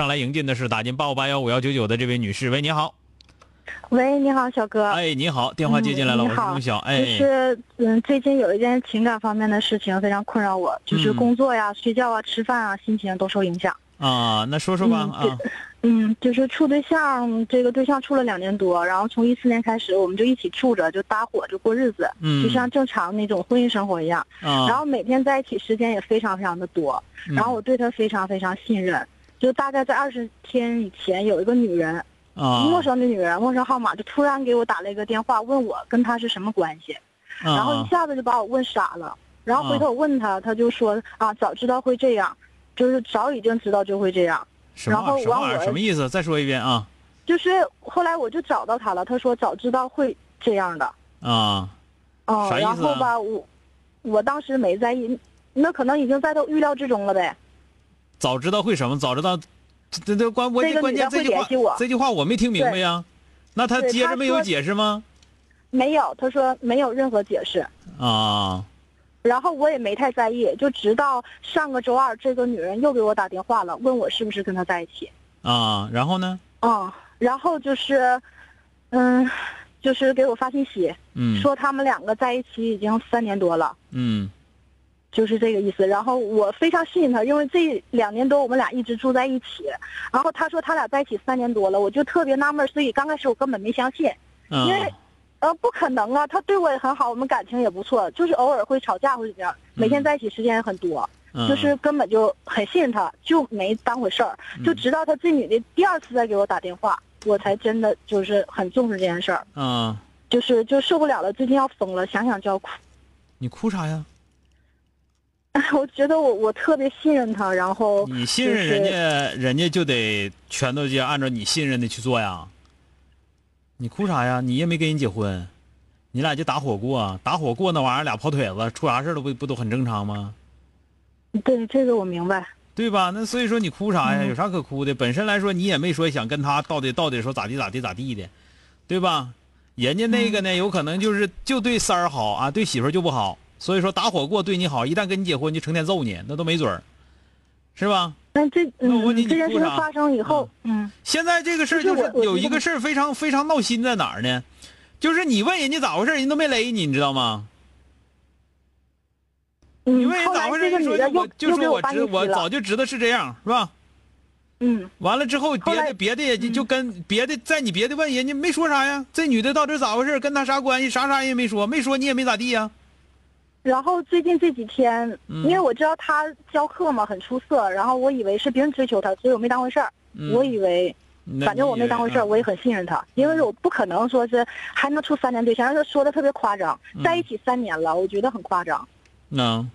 上来迎进的是打进八五八幺五幺九九的这位女士，喂，你好。喂，你好，小哥。哎，你好，电话接进来了，我是钟晓。哎，就是嗯，最近有一件情感方面的事情非常困扰我，就是工作呀、睡觉啊、吃饭啊，心情都受影响。啊，那说说吧啊。嗯，就是处对象，这个对象处了两年多，然后从一四年开始，我们就一起住着，就搭伙就过日子，嗯，就像正常那种婚姻生活一样。啊。然后每天在一起时间也非常非常的多，然后我对他非常非常信任。就大概在二十天以前，有一个女人，啊，陌生的女人，陌生号码，就突然给我打了一个电话，问我跟她是什么关系，然后一下子就把我问傻了。然后回头我问他，他就说啊，早知道会这样，就是早已经知道就会这样。然后我什么意思？再说一遍啊。就是后来我就找到他了，他说早知道会这样的。啊。哦，然后吧，我我当时没在意，那可能已经在他预料之中了呗。早知道会什么？早知道，这这关关关键这句话，这句话我没听明白呀。那他接着没有解释吗？没有，他说没有任何解释。啊。然后我也没太在意，就直到上个周二，这个女人又给我打电话了，问我是不是跟他在一起。啊，然后呢？啊，然后就是，嗯，就是给我发信息，嗯，说他们两个在一起已经三年多了。嗯。就是这个意思，然后我非常信任他，因为这两年多我们俩一直住在一起。然后他说他俩在一起三年多了，我就特别纳闷，所以刚开始我根本没相信，因为，呃，不可能啊，他对我也很好，我们感情也不错，就是偶尔会吵架或者怎样，每天在一起时间也很多，就是根本就很信任他，就没当回事儿。就直到他这女的第二次再给我打电话，我才真的就是很重视这件事儿。嗯，就是就受不了了，最近要疯了，想想就要哭。你哭啥呀？我觉得我我特别信任他，然后你信任人家，人家就得全都就按照你信任的去做呀。你哭啥呀？你也没跟人结婚，你俩就打火过，打火过那玩意儿俩跑腿子，出啥事了不不都很正常吗？对，这个我明白。对吧？那所以说你哭啥呀？有啥可哭的？本身来说你也没说想跟他到底到底说咋地咋地咋地的，对吧？人家那个呢，有可能就是就对三儿好啊，对媳妇就不好。所以说打火过对你好，一旦跟你结婚就成天揍你，那都没准儿，是吧？那这嗯，这件事发生以后，嗯，现在这个事儿就是有一个事儿非常非常闹心在哪儿呢？就是你问人家咋回事，人都没勒你，你知道吗？你问人咋回事，人说我就说我知我早就知道是这样，是吧？嗯。完了之后，别的别的也就跟别的在你别的问人家没说啥呀？这女的到底咋回事？跟他啥关系？啥啥也没说，没说你也没咋地呀。然后最近这几天，因为我知道他教课嘛很出色，然后我以为是别人追求他，所以我没当回事儿。我以为，反正我没当回事儿，我也很信任他，因为我不可能说是还能处三年对象，他说的特别夸张，在一起三年了，我觉得很夸张。能。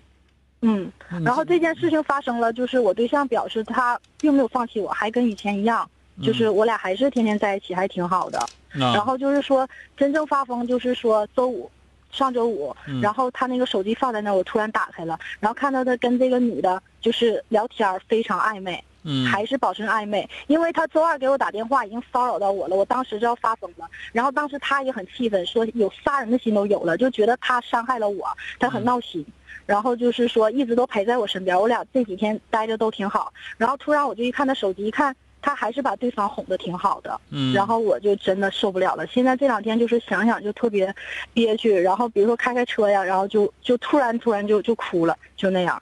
嗯，然后这件事情发生了，就是我对象表示他并没有放弃我，还跟以前一样，就是我俩还是天天在一起，还挺好的。然后就是说真正发疯，就是说周五。上周五，然后他那个手机放在那，我突然打开了，然后看到他跟这个女的，就是聊天非常暧昧，嗯，还是保持暧昧，因为他周二给我打电话，已经骚扰到我了，我当时就要发疯了，然后当时他也很气愤，说有杀人的心都有了，就觉得他伤害了我，他很闹心，然后就是说一直都陪在我身边，我俩这几天待着都挺好，然后突然我就一看他手机，一看。他还是把对方哄得挺好的，嗯，然后我就真的受不了了。现在这两天就是想想就特别憋屈，然后比如说开开车呀，然后就就突然突然就就哭了，就那样。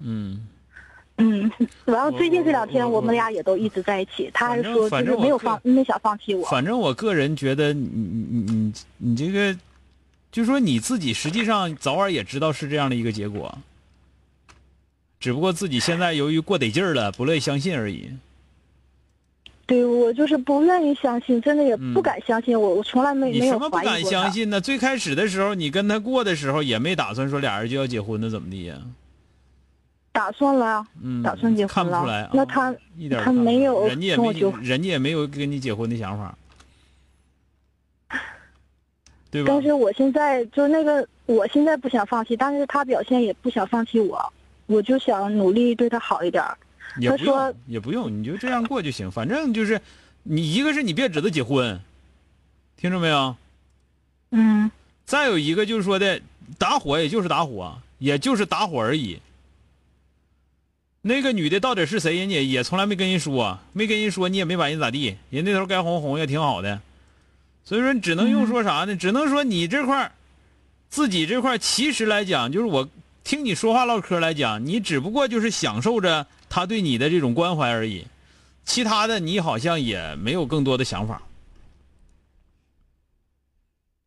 嗯，嗯，然后最近这两天我们俩也都一直在一起，他还说就是没有放没想放弃我。反正我个人觉得你你你你你这个，就说你自己实际上早晚也知道是这样的一个结果，只不过自己现在由于过得劲儿了，不乐意相信而已。对，我就是不愿意相信，真的也不敢相信。我我从来没没有什么不敢相信呢？最开始的时候，你跟他过的时候，也没打算说俩人就要结婚的，怎么的呀？打算了，嗯，打算结婚了。看不出来，那他一点他没有，人家也没，人家也没有跟你结婚的想法，对吧？但是我现在就那个，我现在不想放弃，但是他表现也不想放弃我，我就想努力对他好一点。他说也不用，你就这样过就行。反正就是，你一个是你别指着结婚，听着没有？嗯。再有一个就是说的，打火也就是打火，也就是打火而已。那个女的到底是谁？人家也从来没跟人说，没跟人说，你也没把人咋地。人那头该红红也挺好的，所以说只能用说啥呢？只能说你这块自己这块其实来讲，就是我听你说话唠嗑来讲，你只不过就是享受着。他对你的这种关怀而已，其他的你好像也没有更多的想法。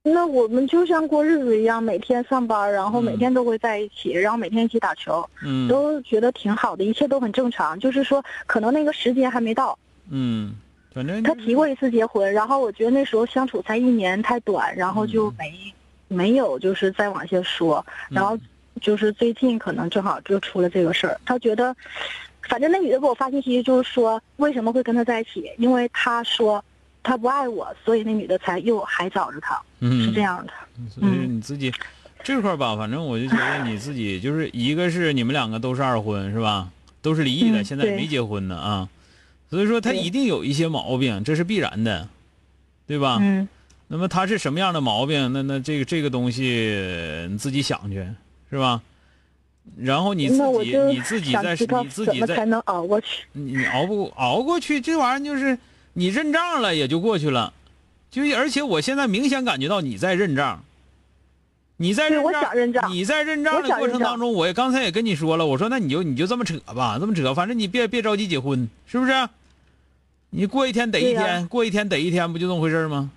那我们就像过日子一样，每天上班，然后每天都会在一起，然后每天一起打球，嗯，都觉得挺好的，一切都很正常。就是说，可能那个时间还没到。嗯，反正他提过一次结婚，然后我觉得那时候相处才一年，太短，然后就没没有就是再往下说。然后就是最近可能正好就出了这个事儿，他觉得。反正那女的给我发信息，就是说为什么会跟他在一起？因为他说他不爱我，所以那女的才又还找着他，是这样的。所以你自己这块吧，反正我就觉得你自己就是一个是你们两个都是二婚是吧？都是离异的，现在没结婚呢啊。所以说他一定有一些毛病，这是必然的，对吧？嗯。那么他是什么样的毛病？那那这个这个东西你自己想去，是吧？然后你自己你自己在你自己在才能熬过去。你熬不熬过去，这玩意儿就是你认账了也就过去了，就而且我现在明显感觉到你在认账，你在认账，你在认账的过程当中，我也刚才也跟你说了，我说那你就你就这么扯吧，这么扯，反正你别别着急结婚，是不是？你过一天得一天，过一天得一天，不就这么回事吗？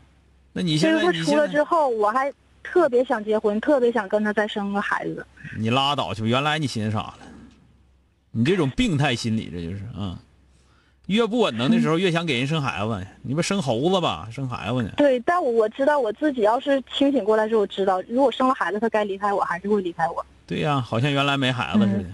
那你现在你出了之后，我还。特别想结婚，特别想跟他再生个孩子。你拉倒去吧！原来你寻思啥了？你这种病态心理，这就是啊。越不稳当的时候，越想给人生孩子。你不生猴子吧？生孩子呢？对，但我知道我自己要是清醒过来之后，知道如果生了孩子，他该离开我还是会离开我。对呀，好像原来没孩子似的，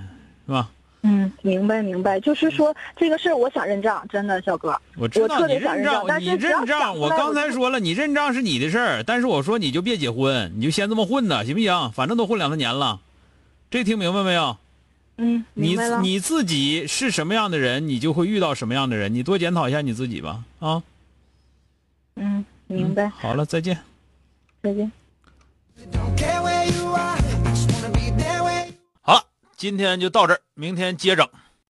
是吧？嗯，明白明白，就是说这个事儿，我想认账，真的，小哥，我知道你认账，你认账，我刚才说了，你认账是你的事儿，但是我说你就别结婚，你就先这么混呢，行不行？反正都混两三年了，这听明白没有？嗯，你你自己是什么样的人，你就会遇到什么样的人，你多检讨一下你自己吧，啊。嗯，明白。好了，再见。再见。今天就到这儿，明天接整。